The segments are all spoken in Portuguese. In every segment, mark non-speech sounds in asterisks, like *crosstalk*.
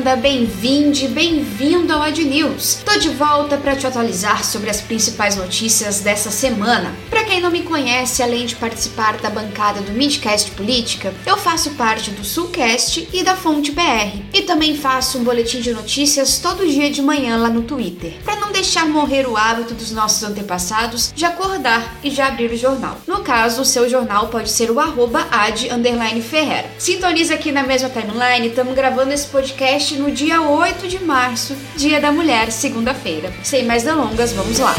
Bem-vinda, bem-vinde, bem-vindo ao Ad News. Tô de volta para te atualizar sobre as principais notícias dessa semana. Para quem não me conhece, além de participar da bancada do Midcast Política, eu faço parte do Sulcast e da Fonte BR. E também faço um boletim de notícias todo dia de manhã lá no Twitter, para não deixar morrer o hábito dos nossos antepassados de acordar e de abrir o jornal. No caso, o seu jornal pode ser o arroba ad Ferreira. Sintoniza aqui na mesma timeline, estamos gravando esse podcast no dia 8 de março, Dia da Mulher, segunda-feira. Sem mais delongas, vamos lá.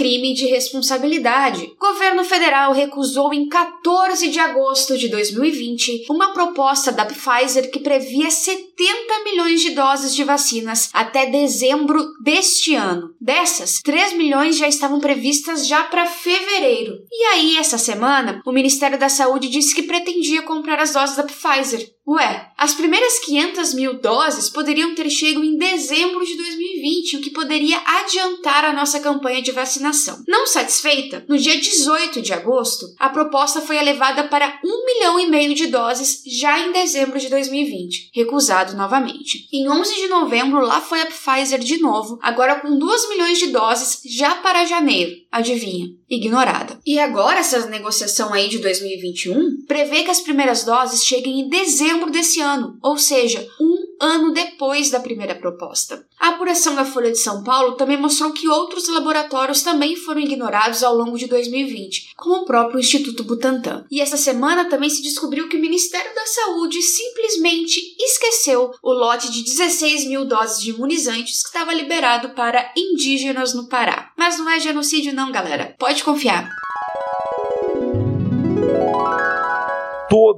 crime de responsabilidade. O governo federal recusou em 14 de agosto de 2020 uma proposta da Pfizer que previa 70 milhões de doses de vacinas até dezembro deste ano. Dessas, 3 milhões já estavam previstas já para fevereiro. E aí, essa semana, o Ministério da Saúde disse que pretendia comprar as doses da Pfizer. Ué, as primeiras 500 mil doses poderiam ter chego em dezembro de 2020, o que poderia adiantar a nossa campanha de vacinação. Não satisfeita, no dia 18 de agosto, a proposta foi elevada para 1 milhão e meio de doses já em dezembro de 2020, recusado novamente. Em 11 de novembro, lá foi a Pfizer de novo, agora com 2 milhões de doses já para janeiro. Adivinha? Ignorada. E agora essa negociação aí de 2021 prevê que as primeiras doses cheguem em dezembro desse ano, ou seja, um ano depois da primeira proposta. A apuração da Folha de São Paulo também mostrou que outros laboratórios também foram ignorados ao longo de 2020, como o próprio Instituto Butantan. E essa semana também se descobriu que o Ministério da Saúde simplesmente esqueceu o lote de 16 mil doses de imunizantes que estava liberado para indígenas no Pará. Mas não é genocídio, não, galera. Pode confiar.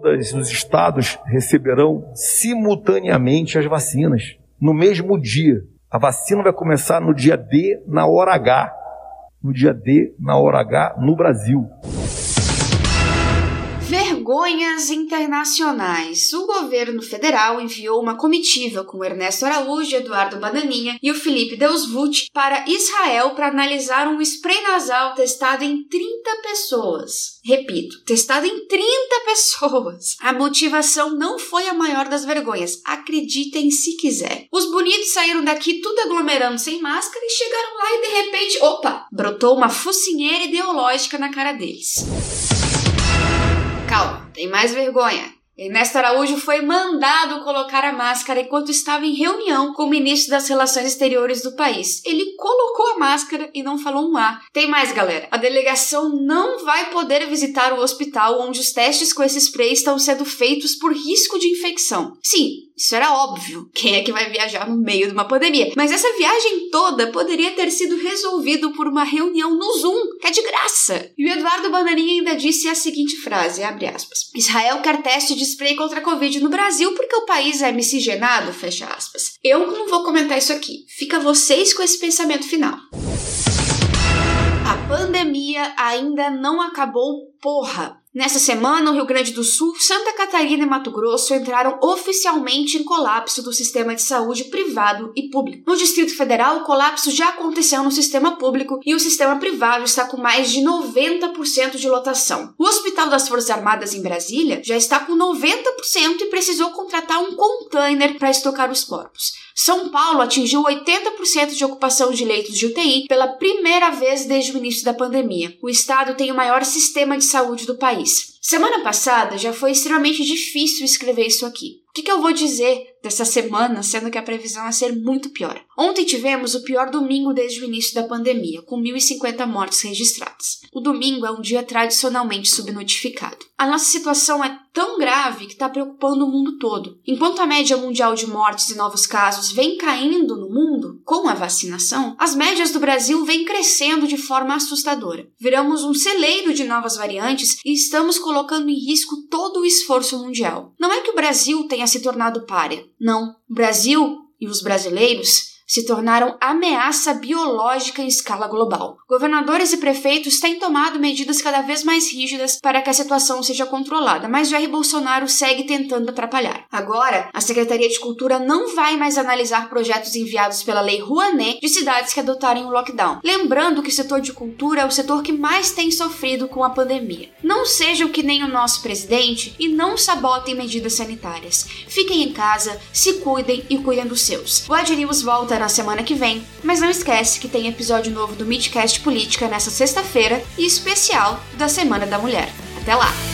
Todos os estados receberão simultaneamente as vacinas, no mesmo dia. A vacina vai começar no dia D, na hora H. No dia D, na hora H, no Brasil vergonhas internacionais. O governo federal enviou uma comitiva com Ernesto Araújo, Eduardo Bananinha e o Felipe Deusvult para Israel para analisar um spray nasal testado em 30 pessoas. Repito, testado em 30 *laughs* pessoas. A motivação não foi a maior das vergonhas, acreditem se quiser. Os bonitos saíram daqui tudo aglomerando sem máscara e chegaram lá e de repente, opa, brotou uma focinheira ideológica na cara deles. Tem mais vergonha. Ernesto Araújo foi mandado colocar a máscara enquanto estava em reunião com o ministro das Relações Exteriores do país. Ele colocou a máscara e não falou um A. Tem mais, galera. A delegação não vai poder visitar o hospital onde os testes com esse spray estão sendo feitos por risco de infecção. Sim, isso era óbvio. Quem é que vai viajar no meio de uma pandemia? Mas essa viagem toda poderia ter sido resolvido por uma reunião no Zoom, graça. E o Eduardo Bananinha ainda disse a seguinte frase, abre aspas. Israel quer teste de spray contra a Covid no Brasil porque o país é miscigenado, fecha aspas. Eu não vou comentar isso aqui. Fica vocês com esse pensamento final. A pandemia ainda não acabou, porra! Nessa semana, o Rio Grande do Sul, Santa Catarina e Mato Grosso entraram oficialmente em colapso do sistema de saúde privado e público. No Distrito Federal, o colapso já aconteceu no sistema público e o sistema privado está com mais de 90% de lotação. O Hospital das Forças Armadas em Brasília já está com 90% e precisou contratar um container para estocar os corpos. São Paulo atingiu 80% de ocupação de leitos de UTI pela primeira vez desde o início da pandemia. O estado tem o maior sistema de saúde do país. Semana passada já foi extremamente difícil escrever isso aqui. O que, que, eu vou dizer dessa semana, sendo que a previsão é ser muito pior? Ontem tivemos o pior domingo desde o início da pandemia, com 1.050 mortes registradas. O domingo é um dia tradicionalmente subnotificado. A nossa situação é tão grave que está preocupando o mundo todo. Enquanto a média mundial de mortes e novos casos vem caindo no mundo com a vacinação, as médias do Brasil vêm crescendo de forma assustadora. Viramos um celeiro de novas variantes e estamos colocando em risco todo o esforço mundial. Não é que o Brasil tenha se tornado párea. Não. O Brasil e os brasileiros se tornaram ameaça biológica em escala global. Governadores e prefeitos têm tomado medidas cada vez mais rígidas para que a situação seja controlada, mas Jair Bolsonaro segue tentando atrapalhar. Agora, a Secretaria de Cultura não vai mais analisar projetos enviados pela Lei Rouanet de cidades que adotarem o lockdown. Lembrando que o setor de cultura é o setor que mais tem sofrido com a pandemia. Não sejam que nem o nosso presidente e não sabotem medidas sanitárias. Fiquem em casa, se cuidem e cuidem dos seus. O Ad volta na semana que vem, mas não esquece que tem episódio novo do Midcast Política nessa sexta-feira e especial da Semana da Mulher. Até lá!